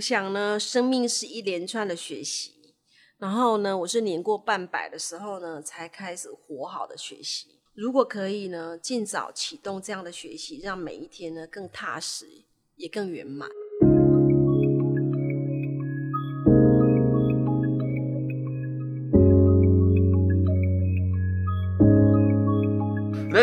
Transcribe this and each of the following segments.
我想呢，生命是一连串的学习，然后呢，我是年过半百的时候呢，才开始活好的学习。如果可以呢，尽早启动这样的学习，让每一天呢更踏实，也更圆满。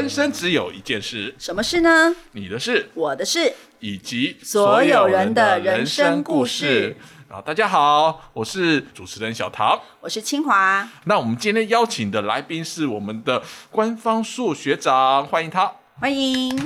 人生只有一件事，什么事呢？你的事，我的事，以及所有人的人生故事。啊，大家好，我是主持人小唐，我是清华。那我们今天邀请的来宾是我们的官方数学长，欢迎他，欢迎。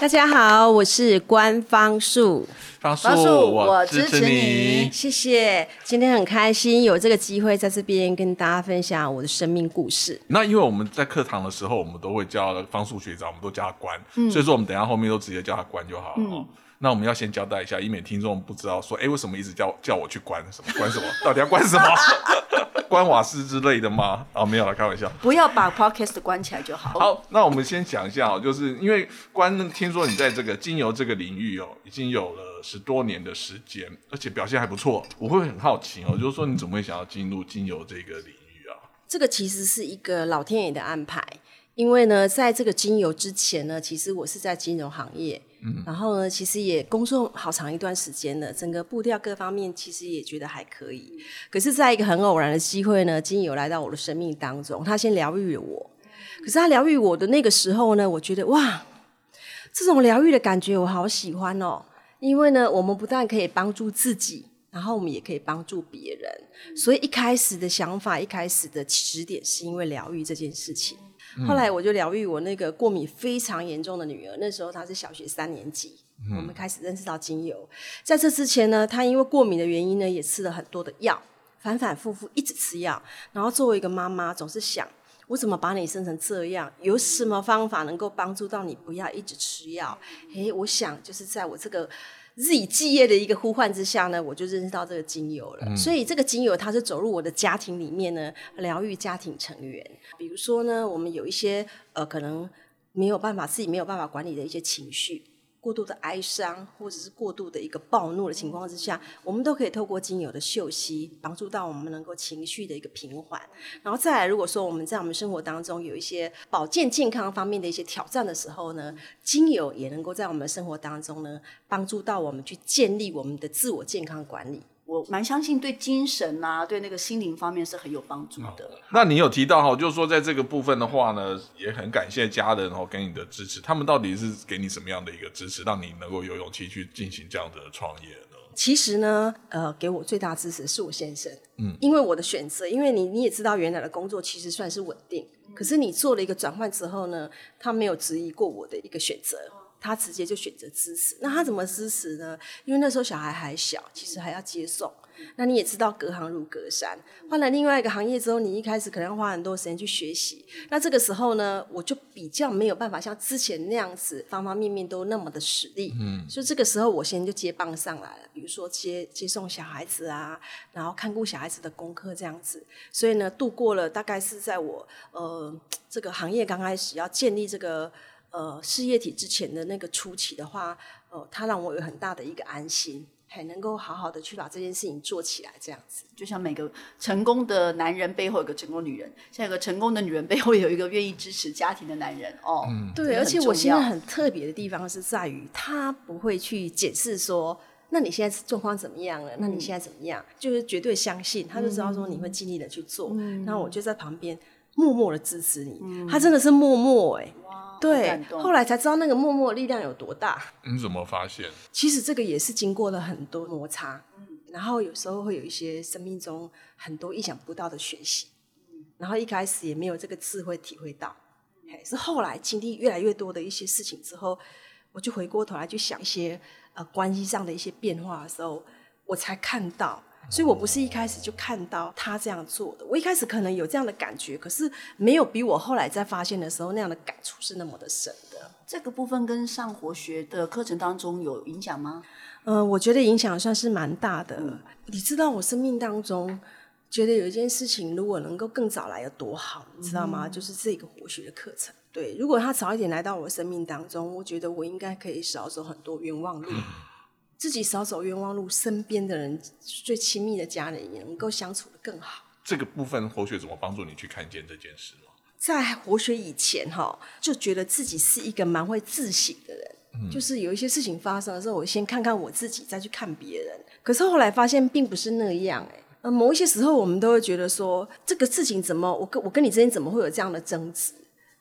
大家好，我是官方树。方树，我支持你，谢谢。今天很开心有这个机会在这边跟大家分享我的生命故事。那因为我们在课堂的时候，我们都会叫方树学长，我们都叫他官，所以说我们等下后面都直接叫他官就好了。那我们要先交代一下，以免听众不知道说，哎，为什么一直叫叫我去关什么关什么？到底要关什么？关瓦斯之类的吗？啊，没有了，开玩笑。不要把 podcast 关起来就好。好，那我们先讲一下哦，就是因为关，听说你在这个精油这个领域哦，已经有了十多年的时间，而且表现还不错。我会很好奇哦，就是说你怎么会想要进入精油这个领域啊？这个其实是一个老天爷的安排。因为呢，在这个精油之前呢，其实我是在金融行业，嗯，然后呢，其实也工作好长一段时间了，整个步调各方面其实也觉得还可以。可是，在一个很偶然的机会呢，精油来到我的生命当中，他先疗愈了我。可是他疗愈我的那个时候呢，我觉得哇，这种疗愈的感觉我好喜欢哦。因为呢，我们不但可以帮助自己，然后我们也可以帮助别人。所以一开始的想法，一开始的起始点是因为疗愈这件事情。后来我就疗愈我那个过敏非常严重的女儿，那时候她是小学三年级，我们开始认识到精油。在这之前呢，她因为过敏的原因呢，也吃了很多的药，反反复复一直吃药。然后作为一个妈妈，总是想我怎么把你生成这样？有什么方法能够帮助到你不要一直吃药？诶，我想就是在我这个。自己记业的一个呼唤之下呢，我就认识到这个精油了。所以这个精油它是走入我的家庭里面呢，疗愈家庭成员。比如说呢，我们有一些呃，可能没有办法自己没有办法管理的一些情绪。过度的哀伤，或者是过度的一个暴怒的情况之下，我们都可以透过精油的嗅息，帮助到我们能够情绪的一个平缓。然后再来，如果说我们在我们生活当中有一些保健健康方面的一些挑战的时候呢，精油也能够在我们生活当中呢，帮助到我们去建立我们的自我健康管理。我蛮相信对精神啊，对那个心灵方面是很有帮助的。那你有提到哈，就是说在这个部分的话呢，也很感谢家人哦给你的支持。他们到底是给你什么样的一个支持，让你能够有勇气去进行这样的创业呢？其实呢，呃，给我最大支持是我先生。嗯，因为我的选择，因为你你也知道，原来的工作其实算是稳定，可是你做了一个转换之后呢，他没有质疑过我的一个选择。他直接就选择支持，那他怎么支持呢？因为那时候小孩还小，其实还要接送。那你也知道，隔行如隔山，换了另外一个行业之后，你一开始可能要花很多时间去学习。那这个时候呢，我就比较没有办法像之前那样子，方方面面都那么的实力。嗯，所以这个时候我先就接棒上来了，比如说接接送小孩子啊，然后看顾小孩子的功课这样子。所以呢，度过了大概是在我呃这个行业刚开始要建立这个。呃，事业体之前的那个初期的话，呃，它让我有很大的一个安心，还能够好好的去把这件事情做起来，这样子。就像每个成功的男人背后有个成功女人，像有个成功的女人背后有一个愿意支持家庭的男人哦。对，而且我现在很特别的地方是在于，他不会去解释说，那你现在状况怎么样了？那你现在怎么样？就是绝对相信，他就知道说你会尽力的去做，然后我就在旁边默默的支持你。他真的是默默哎。对，后来才知道那个默默力量有多大。你怎么发现？其实这个也是经过了很多摩擦，然后有时候会有一些生命中很多意想不到的学习，然后一开始也没有这个智慧体会到，是后来经历越来越多的一些事情之后，我就回过头来去想一些呃关系上的一些变化的时候，我才看到。所以我不是一开始就看到他这样做的，我一开始可能有这样的感觉，可是没有比我后来在发现的时候那样的感触是那么的深的。这个部分跟上活学的课程当中有影响吗？嗯，我觉得影响算是蛮大的。你知道我生命当中觉得有一件事情，如果能够更早来有多好，你知道吗？就是这个活学的课程。对，如果他早一点来到我生命当中，我觉得我应该可以少走很多冤枉路。自己少走冤枉路，身边的人最亲密的家人也能够相处的更好。这个部分活血怎么帮助你去看见这件事吗？在活血以前哈，就觉得自己是一个蛮会自省的人。就是有一些事情发生的时候，我先看看我自己，再去看别人。可是后来发现并不是那样哎。呃，某一些时候我们都会觉得说，这个事情怎么我跟我跟你之间怎么会有这样的争执？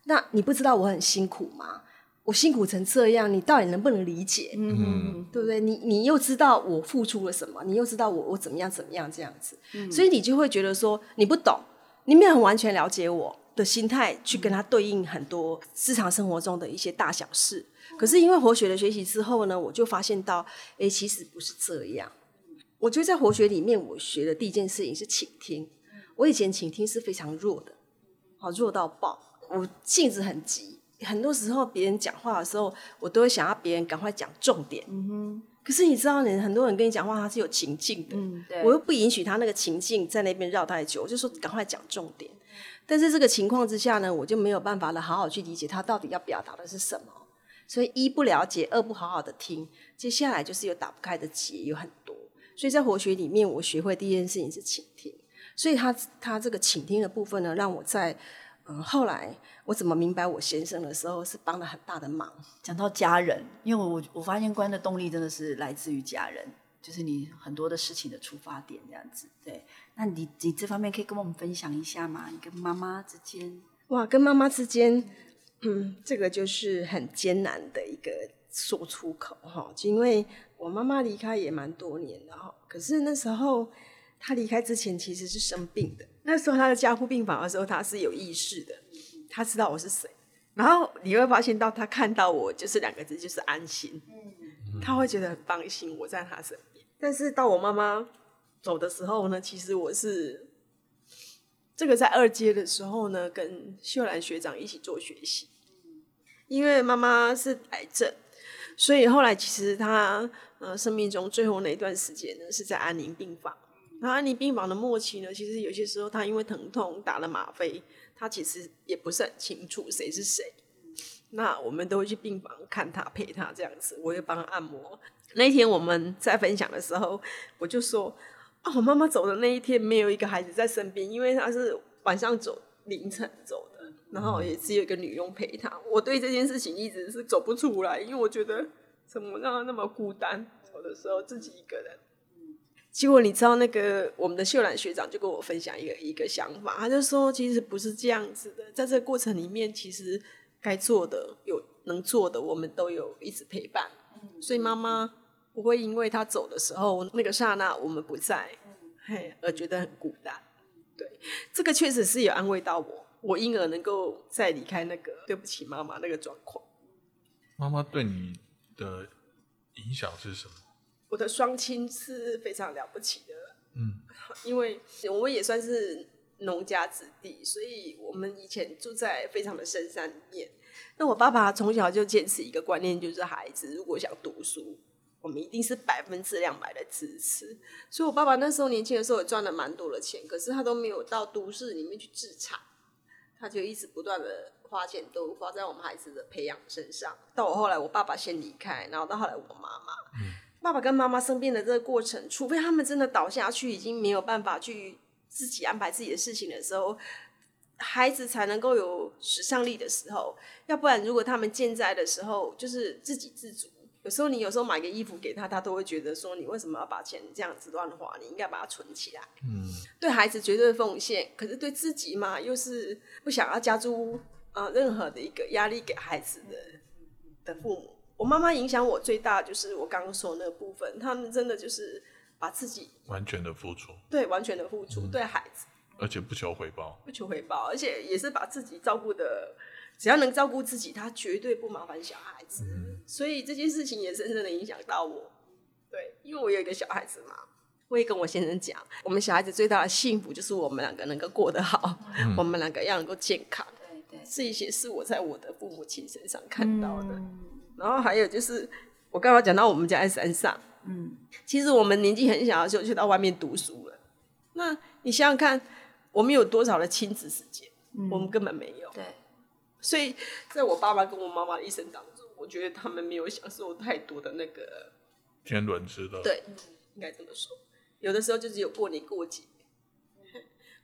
那你不知道我很辛苦吗？我辛苦成这样，你到底能不能理解？嗯，对不对？你你又知道我付出了什么？你又知道我我怎么样怎么样这样子？所以你就会觉得说你不懂，你没有很完全了解我的心态，去跟他对应很多日常生活中的一些大小事。可是因为活学的学习之后呢，我就发现到，哎，其实不是这样。我觉得在活学里面，我学的第一件事情是倾听。我以前倾听是非常弱的，好弱到爆。我性子很急，很多时候别人讲话的时候，我都会想要别人赶快讲重点。嗯哼。可是你知道，人很多人跟你讲话，他是有情境的。嗯，对。我又不允许他那个情境在那边绕太久，我就说赶快讲重点。但是这个情况之下呢，我就没有办法了好好去理解他到底要表达的是什么。所以一不了解，二不好好的听，接下来就是有打不开的结，有很多。所以在活学里面，我学会第一件事情是倾听。所以他他这个倾听的部分呢，让我在嗯后来我怎么明白我先生的时候，是帮了很大的忙。讲到家人，因为我我发现关的动力真的是来自于家人，就是你很多的事情的出发点这样子。对，那你你这方面可以跟我们分享一下吗？你跟妈妈之间，哇，跟妈妈之间。嗯，这个就是很艰难的一个说出口哈，因为我妈妈离开也蛮多年的哈，可是那时候她离开之前其实是生病的，那时候他的加护病房的时候他是有意识的，他知道我是谁，然后你会发现到他看到我就是两个字就是安心，嗯，她会觉得很放心我在他身边，但是到我妈妈走的时候呢，其实我是。这个在二阶的时候呢，跟秀兰学长一起做学习。因为妈妈是癌症，所以后来其实她呃生命中最后那一段时间呢，是在安宁病房。那安宁病房的末期呢，其实有些时候她因为疼痛打了吗啡，她其实也不是很清楚谁是谁。那我们都会去病房看她陪她这样子，我也帮她按摩。那天我们在分享的时候，我就说。啊，我妈妈走的那一天没有一个孩子在身边，因为她是晚上走，凌晨走的，然后也只有一个女佣陪她。我对这件事情一直是走不出来，因为我觉得怎么让她那么孤单，走的时候自己一个人。结果你知道，那个我们的秀兰学长就跟我分享一个一个想法，他就说其实不是这样子的，在这个过程里面，其实该做的有能做的，我们都有一直陪伴。所以妈妈。不会因为她走的时候那个刹那我们不在，嘿，而觉得很孤单。对，这个确实是有安慰到我，我因而能够再离开那个对不起妈妈那个状况。妈妈对你的影响是什么？我的双亲是非常了不起的，嗯，因为我们也算是农家子弟，所以我们以前住在非常的深山里面。那我爸爸从小就坚持一个观念，就是孩子如果想读书。我们一定是百分之两百的支持，所以我爸爸那时候年轻的时候也赚了蛮多的钱，可是他都没有到都市里面去置产，他就一直不断的花钱都花在我们孩子的培养身上。到我后来，我爸爸先离开，然后到后来我妈妈，爸爸跟妈妈生病的这个过程，除非他们真的倒下去，已经没有办法去自己安排自己的事情的时候，孩子才能够有时尚力的时候，要不然如果他们健在的时候，就是自给自足。有时候你有时候买个衣服给他，他都会觉得说你为什么要把钱这样子乱花？你应该把它存起来。嗯，对孩子绝对奉献，可是对自己嘛，又是不想要加诸呃任何的一个压力给孩子的的父母。我妈妈影响我最大就是我刚刚说那个部分，他们真的就是把自己完全的付出，对，完全的付出对孩子，而且不求回报，不求回报，而且也是把自己照顾的。只要能照顾自己，他绝对不麻烦小孩子。所以这件事情也深深的影响到我。对，因为我有一个小孩子嘛，我也跟我先生讲，我们小孩子最大的幸福就是我们两个能够过得好，我们两个要能够健康。对对，这些是我在我的父母亲身上看到的。然后还有就是，我刚刚讲到我们家在山上，嗯，其实我们年纪很小的时候就到外面读书了。那你想想看，我们有多少的亲子时间？我们根本没有。对。所以，在我爸爸跟我妈妈的一生当中，我觉得他们没有享受太多的那个天伦之乐。对，应该这么说。有的时候就只有过年过节。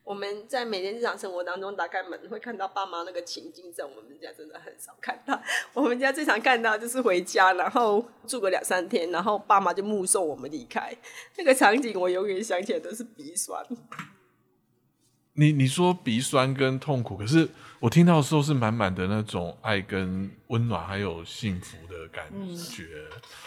我们在每天日常生活当中打开门会看到爸妈那个情境，在我们家真的很少看到。我们家最常看到就是回家，然后住个两三天，然后爸妈就目送我们离开。那个场景我永远想起来都是鼻酸。你你说鼻酸跟痛苦，可是我听到的时候是满满的那种爱跟温暖，还有幸福的感觉。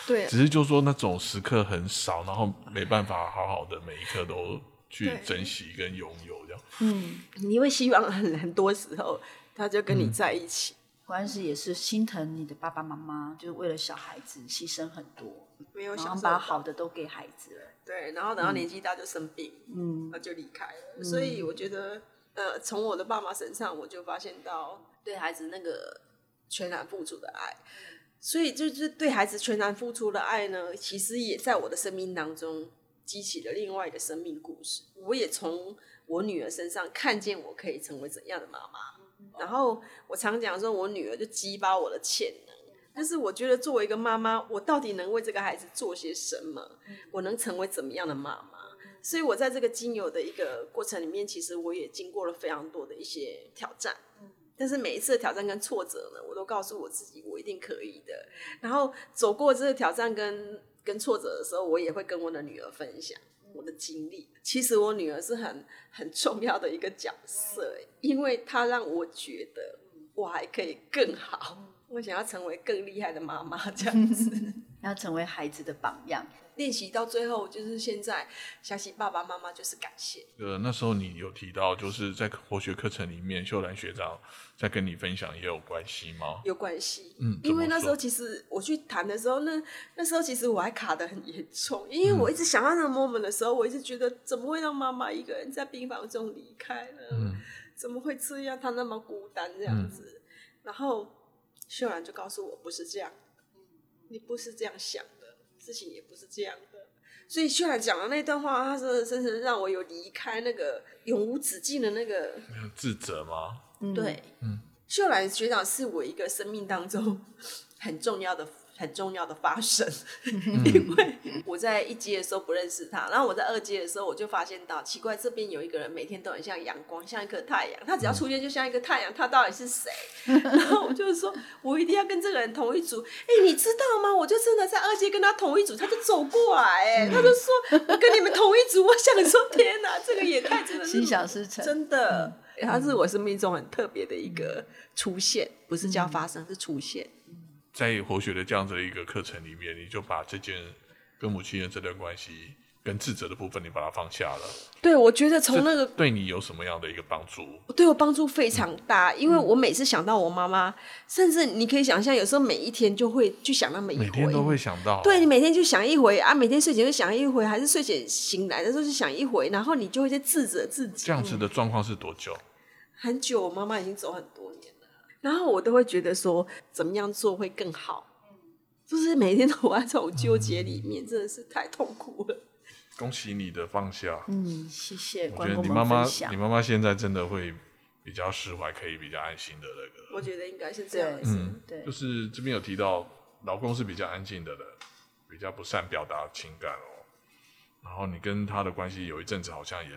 对，只是就说那种时刻很少，然后没办法好好的每一刻都去珍惜跟拥有这样。嗯，你会希望很很多时候他就跟你在一起，关系也是心疼你的爸爸妈妈，就是为了小孩子牺牲很多，没有想把好的都给孩子了。对，然后等到年纪大就生病，嗯，那就离开了。所以我觉得，呃，从我的爸妈身上，我就发现到对孩子那个全然付出的爱。所以就是对孩子全然付出的爱呢，其实也在我的生命当中激起了另外一个生命故事。我也从。我女儿身上看见我可以成为怎样的妈妈，然后我常讲说，我女儿就激发我的潜能。但是我觉得作为一个妈妈，我到底能为这个孩子做些什么？我能成为怎么样的妈妈？所以我在这个精油的一个过程里面，其实我也经过了非常多的一些挑战。但是每一次的挑战跟挫折呢，我都告诉我自己，我一定可以的。然后走过这个挑战跟跟挫折的时候，我也会跟我的女儿分享。我的经历，其实我女儿是很很重要的一个角色，因为她让我觉得我还可以更好。我想要成为更厉害的妈妈，这样子，要成为孩子的榜样。练习到最后，就是现在相信爸爸妈妈就是感谢。呃，那时候你有提到，就是在活学课程里面，秀兰学长在跟你分享也有关系吗？有关系，嗯，因为那时候其实我去谈的时候，那那时候其实我还卡的很严重，因为我一直想到那个 moment 的时候，我一直觉得怎么会让妈妈一个人在病房中离开呢？嗯，怎么会这样？她那么孤单这样子，然后秀兰就告诉我，不是这样，你不是这样想的。事情也不是这样的，所以秀兰讲的那段话，他说真是让我有离开那个永无止境的那个自责吗？对，嗯，秀兰学长是我一个生命当中 很重要的。很重要的发生，因为我在一阶的时候不认识他，然后我在二阶的时候我就发现到奇怪，这边有一个人每天都很像阳光，像一颗太阳，他只要出现就像一个太阳，他到底是谁？然后我就是说我一定要跟这个人同一组。哎，你知道吗？我就真的在二阶跟他同一组，他就走过来，哎，他就说我跟你们同一组。我想说，天哪，这个也太真的，心想事成，真的，他是我生命中很特别的一个出现，不是叫发生，是出现。在活学的这样子的一个课程里面，你就把这件跟母亲的这段关系跟自责的部分，你把它放下了。对，我觉得从那个对你有什么样的一个帮助？对我帮助非常大，因为我每次想到我妈妈，甚至你可以想象，有时候每一天就会去想到每一每天都会想到。对你每天就想一回啊，每天睡前就想一回，还是睡前醒来的时候就想一回，然后你就会在自责自己。这样子的状况是多久？很久，我妈妈已经走很多年。然后我都会觉得说，怎么样做会更好？就是每天都活在这种纠结里面，真的是太痛苦了。恭喜你的放下，嗯，谢谢。我觉得你妈妈，你妈妈现在真的会比较释怀，可以比较安心的那个。我觉得应该是这样。嗯，对。就是这边有提到，老公是比较安静的人，比较不善表达情感哦。然后你跟他的关系有一阵子好像也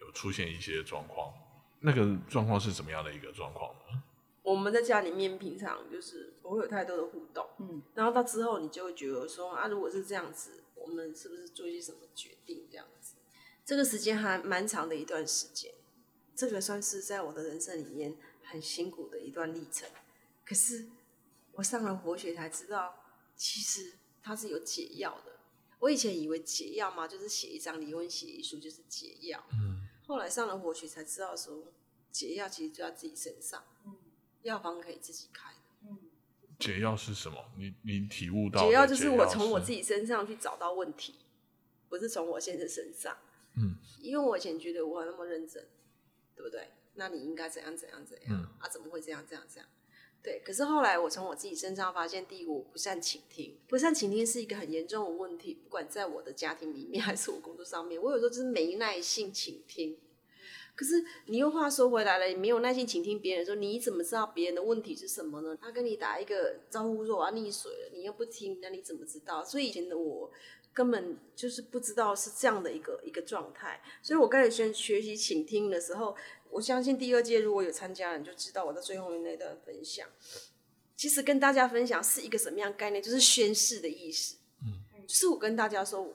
有出现一些状况，那个状况是怎么样的一个状况呢？我们在家里面平常就是不会有太多的互动，嗯，然后到之后你就会觉得说啊，如果是这样子，我们是不是做一些什么决定这样子？这个时间还蛮长的一段时间，这个算是在我的人生里面很辛苦的一段历程。可是我上了活学才知道，其实它是有解药的。我以前以为解药嘛，就是写一张离婚协议书就是解药，嗯，后来上了活学才知道说，解药其实就在自己身上，嗯。药方可以自己开的。嗯，解药是什么？你你体悟到？解药就是我从我自己身上去找到问题，不是从我先生身上。嗯，因为我以前觉得我那么认真，对不对？那你应该怎样怎样怎样？啊，怎么会这样这样这样？对。可是后来我从我自己身上发现，第一，我不善倾听，不善倾听是一个很严重的问题，不管在我的家庭里面还是我工作上面，我有时候就是没耐性倾听。可是你又话说回来了，你没有耐心倾听别人说，你怎么知道别人的问题是什么呢？他跟你打一个招呼说我要溺水了，你又不听，那你怎么知道？所以以前的我根本就是不知道是这样的一个一个状态。所以我开始学学习倾听的时候，我相信第二届如果有参加，你就知道我在最后面那段分享。其实跟大家分享是一个什么样概念，就是宣誓的意思。嗯，就是我跟大家说。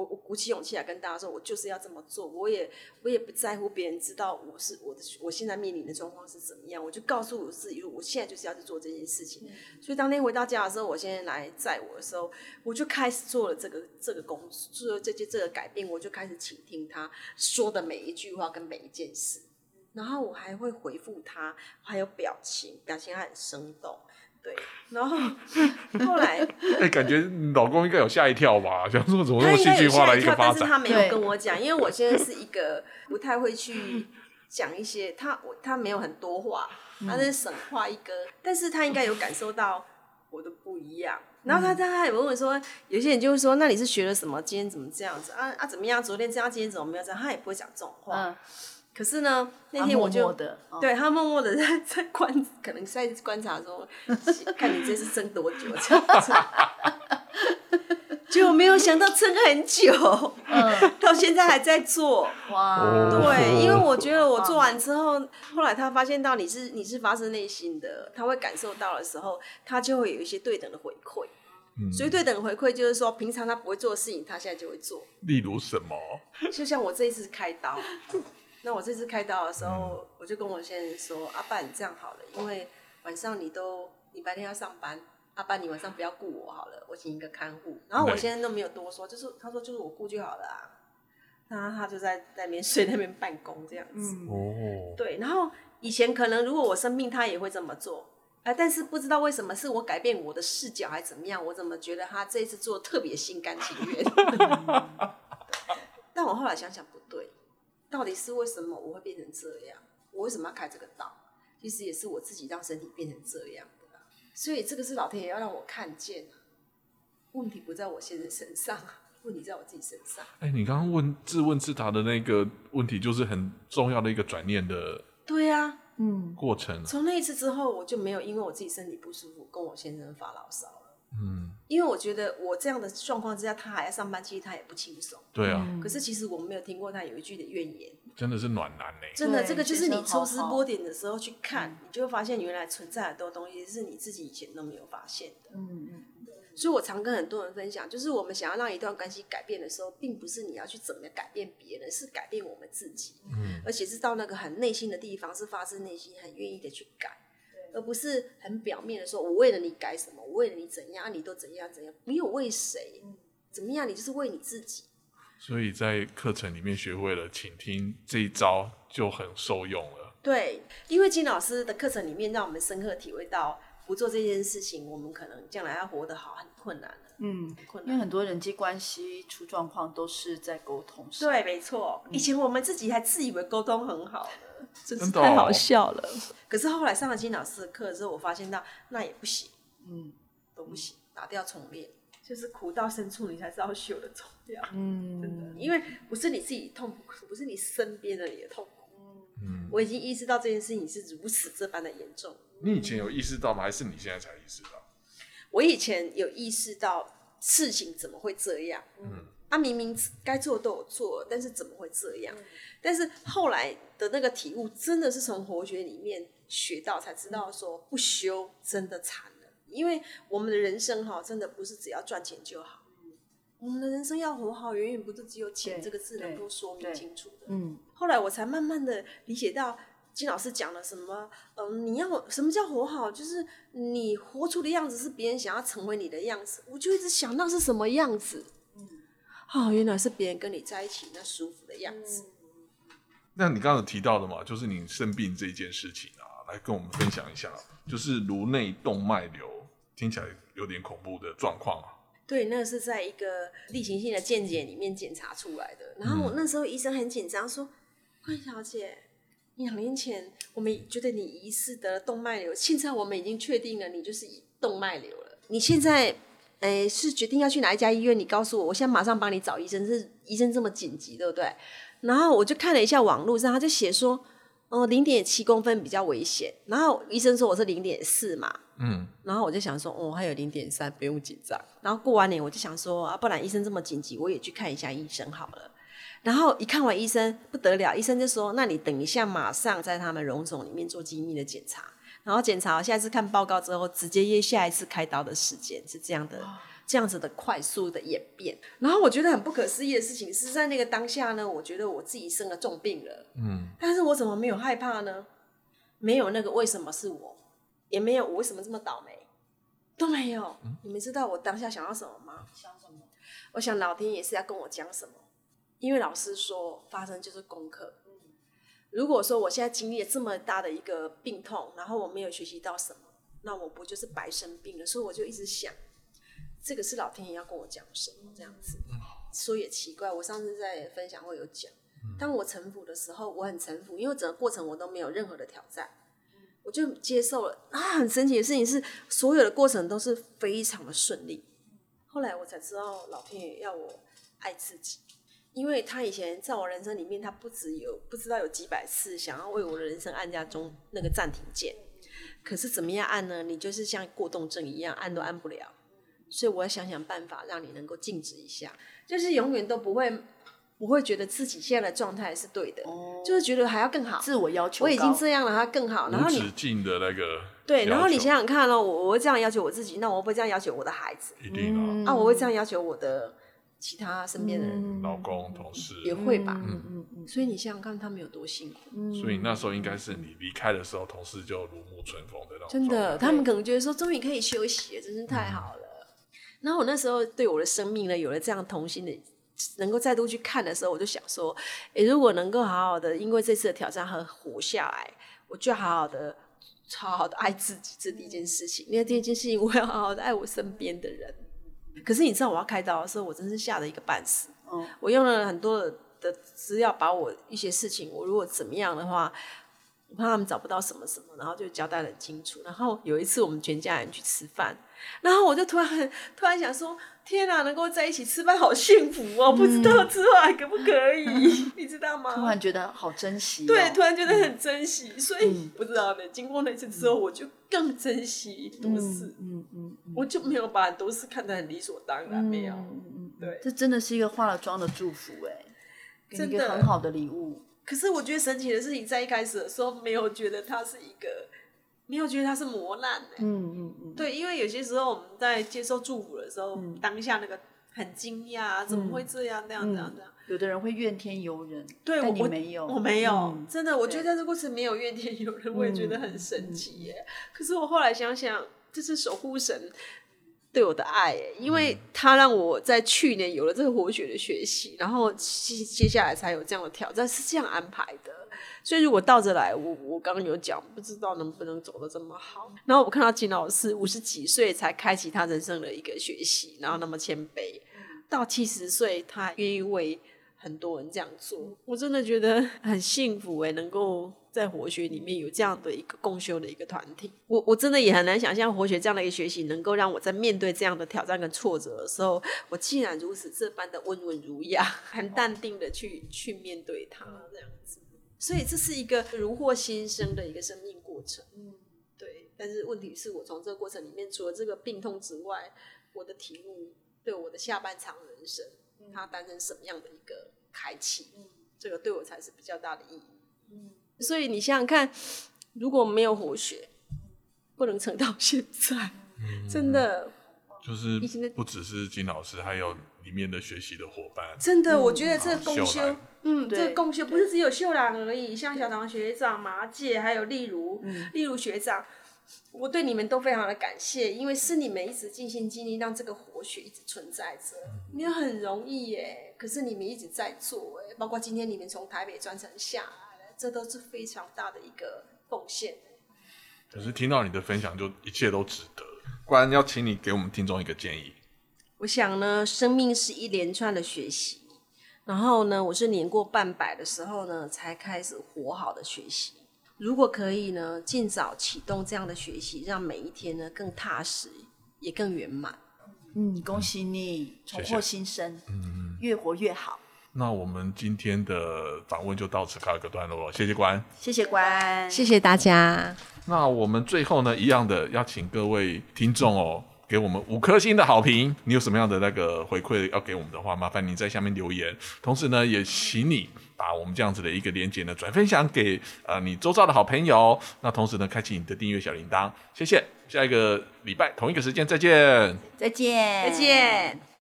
我我鼓起勇气来跟大家说，我就是要这么做。我也我也不在乎别人知道我是我的我现在面临的状况是怎么样，我就告诉我自己，我现在就是要去做这件事情。所以当天回到家的时候，我现在来载我的时候，我就开始做了这个这个工作，做了这些这个改变，我就开始倾听他说的每一句话跟每一件事，然后我还会回复他，还有表情，表情还很生动。对，然后后来，哎，感觉老公应该有吓一跳吧？想说怎么那么戏剧化的一个发展？但是他没有跟我讲，因为我现在是一个不太会去讲一些，他我他没有很多话，他是省话一个，但是他应该有感受到我的不一样。然后他他也问我说，有些人就会说，那你是学了什么？今天怎么这样子啊啊？怎么样？昨天这样，今天怎么没有这样？他也不会讲这种话。可是呢，那天我就对他默默的 在在观，可能在观察说，看你这次撑多久这样子，就没有想到撑很久，嗯，到现在还在做，哇，对，因为我觉得我做完之后，后来他发现到你是你是发自内心的，他会感受到的时候，他就会有一些对等的回馈，嗯，所以对等的回馈就是说，平常他不会做的事情，他现在就会做，例如什么？就像我这一次开刀。那我这次开刀的时候，我就跟我先生说：“阿爸，你这样好了，因为晚上你都你白天要上班，阿爸你晚上不要顾我好了，我请一个看护。”然后我现在都没有多说，就是他说就是我顾就好了啊。然后他就在那边 睡那边办公这样子。哦。对，然后以前可能如果我生病，他也会这么做，哎，但是不知道为什么是我改变我的视角还是怎么样，我怎么觉得他这一次做特别心甘情愿？但我后来想想不对。到底是为什么我会变成这样？我为什么要开这个道？其实也是我自己让身体变成这样的。所以这个是老天爷要让我看见啊。问题不在我先生身上，问题在我自己身上。哎，你刚刚问自问自答的那个问题，就是很重要的一个转念的。对啊，嗯，过程。从那一次之后，我就没有因为我自己身体不舒服跟我先生发牢骚。嗯，因为我觉得我这样的状况之下，他还要上班，其实他也不轻松。对啊。可是其实我没有听过他有一句的怨言。真的是暖男呢。真的，这个就是你抽丝剥茧的时候去看，你就会发现原来存在很多东西是你自己以前都没有发现的。嗯嗯。所以我常跟很多人分享，就是我们想要让一段关系改变的时候，并不是你要去怎么改变别人，是改变我们自己。嗯。而且是到那个很内心的地方，是发自内心很愿意的去改。而不是很表面的说，我为了你改什么，我为了你怎样，你都怎样怎样，没有为谁，怎么样，你就是为你自己。所以在课程里面学会了倾听这一招，就很受用了。对，因为金老师的课程里面，让我们深刻体会到，不做这件事情，我们可能将来要活得好很困难嗯，困难因为很多人际关系出状况都是在沟通上。对，没错。以前我们自己还自以为沟通很好呢。真是太好笑了。可是后来上了金老师的课之后，我发现到那也不行，嗯，都不行，打掉重练，就是苦到深处你才知道修的重要，嗯，真的，因为不是你自己痛苦，不是你身边的也痛苦，嗯，我已经意识到这件事情是如此这般的严重。你以前有意识到吗？还是你现在才意识到？我以前有意识到事情怎么会这样，嗯。他明明该做的都有做，但是怎么会这样？但是后来的那个体悟，真的是从活学里面学到，才知道说不修真的惨了。因为我们的人生哈，真的不是只要赚钱就好。我们的人生要活好，远远不是只有钱这个字能够说明清楚的。嗯。后来我才慢慢的理解到金老师讲了什么，嗯，你要什么叫活好？就是你活出的样子是别人想要成为你的样子。我就一直想那是什么样子。哦，原来是别人跟你在一起那舒服的样子。那你刚刚提到的嘛，就是你生病这件事情啊，来跟我们分享一下，就是颅内动脉瘤，听起来有点恐怖的状况啊。对，那是在一个例行性的健检里面检查出来的。然后我那时候医生很紧张，说：“关小姐，两年前我们觉得你疑似得了动脉瘤，现在我们已经确定了你就是动脉瘤了。你现在。”哎，是决定要去哪一家医院？你告诉我，我现在马上帮你找医生。是医生这么紧急，对不对？然后我就看了一下网络上，他就写说，哦，零点七公分比较危险。然后医生说我是零点四嘛，嗯，然后我就想说，哦，还有零点三，不用紧张。然后过完年我就想说，啊，不然医生这么紧急，我也去看一下医生好了。然后一看完医生不得了，医生就说，那你等一下马上在他们荣肿里面做精密的检查，然后检查下一次看报告之后，直接约下一次开刀的时间，是这样的。这样子的快速的演变，然后我觉得很不可思议的事情是在那个当下呢，我觉得我自己生了重病了，嗯，但是我怎么没有害怕呢？没有那个为什么是我，也没有我为什么这么倒霉，都没有。你们知道我当下想要什么吗？想什么？我想老天爷是要跟我讲什么，因为老师说发生就是功课。如果说我现在经历了这么大的一个病痛，然后我没有学习到什么，那我不就是白生病了？所以我就一直想。这个是老天爷要跟我讲什么这样子，说也奇怪。我上次在分享会有讲，当我臣服的时候，我很臣服，因为整个过程我都没有任何的挑战，我就接受了。啊，很神奇的事情是，所有的过程都是非常的顺利。后来我才知道，老天爷要我爱自己，因为他以前在我人生里面，他不止有不知道有几百次想要为我的人生按下中那个暂停键，可是怎么样按呢？你就是像过动症一样，按都按不了。所以我要想想办法，让你能够静止一下，就是永远都不会不会觉得自己现在的状态是对的，就是觉得还要更好，自我要求。我已经这样了，还要更好。然后你无止境的那个对，然后你想想看哦，我我会这样要求我自己，那我会不会这样要求我的孩子？一定啊，啊，我会这样要求我的其他身边的人，老公、同事，也会吧？嗯嗯嗯，所以你想想看，他们有多辛苦。所以那时候应该是你离开的时候，同事就如沐春风的那种真的，他们可能觉得说，终于可以休息了，真是太好了。然后我那时候对我的生命呢，有了这样童心的，能够再度去看的时候，我就想说，诶，如果能够好好的，因为这次的挑战和活下来，我就好好的、好好的爱自己，这第一件事情。因为第一件事情，我要好好的爱我身边的人。可是你知道，我要开刀的时候，我真是吓得一个半死。嗯我用了很多的资料，把我一些事情，我如果怎么样的话，我怕他们找不到什么什么，然后就交代得很清楚。然后有一次我们全家人去吃饭，然后我就突然很突然想说：天哪，能够在一起吃饭好幸福哦！不知道之后还 可不可以，你知道吗？突然觉得好珍惜、哦。对，突然觉得很珍惜，所以不知道呢。经过那次之后，我就更珍惜很多事，嗯嗯嗯，我就没有把都市看得很理所当然，没有。对，这真的是一个化了妆的祝福哎，给你一真的个很好的礼物。可是我觉得神奇的事情，在一开始的时候没有觉得它是一个，没有觉得它是磨难、欸。嗯嗯嗯，对，因为有些时候我们在接受祝福的时候，嗯当下那个很惊讶，怎么会这样？那样这样这样。有的人会怨天尤人，对，我没有，我没有，嗯真的，我觉得对在这过程没有怨天尤人，我也觉得很神奇耶。可是我后来想想，这是守护神对我的爱耶，因为他让我在去年有了这个活血的学习，然后接接下来才有这样的挑战，是这样安排的。所以如果倒着来，我我刚刚有讲，不知道能不能走得这么好。然后我看到金老师五十几岁才开启他人生的一个学习，然后那么谦卑，到七十岁他愿意为很多人这样做，我真的觉得 很幸福哎，能够在活学里面有这样的一个共修的一个团体。我我真的也很难想象活学这样的一个学习，能够让我在面对这样的挑战跟挫折的时候，我竟然如此这般的温文儒雅，很淡定的去去面对它这样子。所以这是一个如获新生的一个生命过程。嗯，对。但是问题是我从这个过程里面，除了这个病痛之外，我的体悟对我的下半场人生，它担任什么样的一个开启？这个对我才是比较大的意义。所以你想想看，如果没有活血，不能撑到现在，真的，就是不只是金老师，还有里面的学习的伙伴，真的，我觉得这个共修嗯，这个共修不是只有秀兰而已，像小唐学长、马姐，还有例如，例如学长，我对你们都非常的感谢，因为是你们一直尽心尽力让这个活血一直存在着，没有很容易耶，可是你们一直在做，哎，包括今天你们从台北专程下来，这都是非常大的一个奉献。可是听到你的分享，就一切都值得。不然要请你给我们听众一个建议，我想呢，生命是一连串的学习，然后呢，我是年过半百的时候呢，才开始活好的学习。如果可以呢，尽早启动这样的学习，让每一天呢更踏实，也更圆满。嗯，恭喜你重获新生，嗯越活越好。那我们今天的访问就到此告一个段落了，谢谢关。谢谢关，谢谢大家。那我们最后呢，一样的要请各位听众哦，给我们五颗星的好评。你有什么样的那个回馈要给我们的话，麻烦你在下面留言。同时呢，也请你把我们这样子的一个连接呢转分享给呃你周遭的好朋友。那同时呢，开启你的订阅小铃铛。谢谢，下一个礼拜同一个时间再见。再见，再见。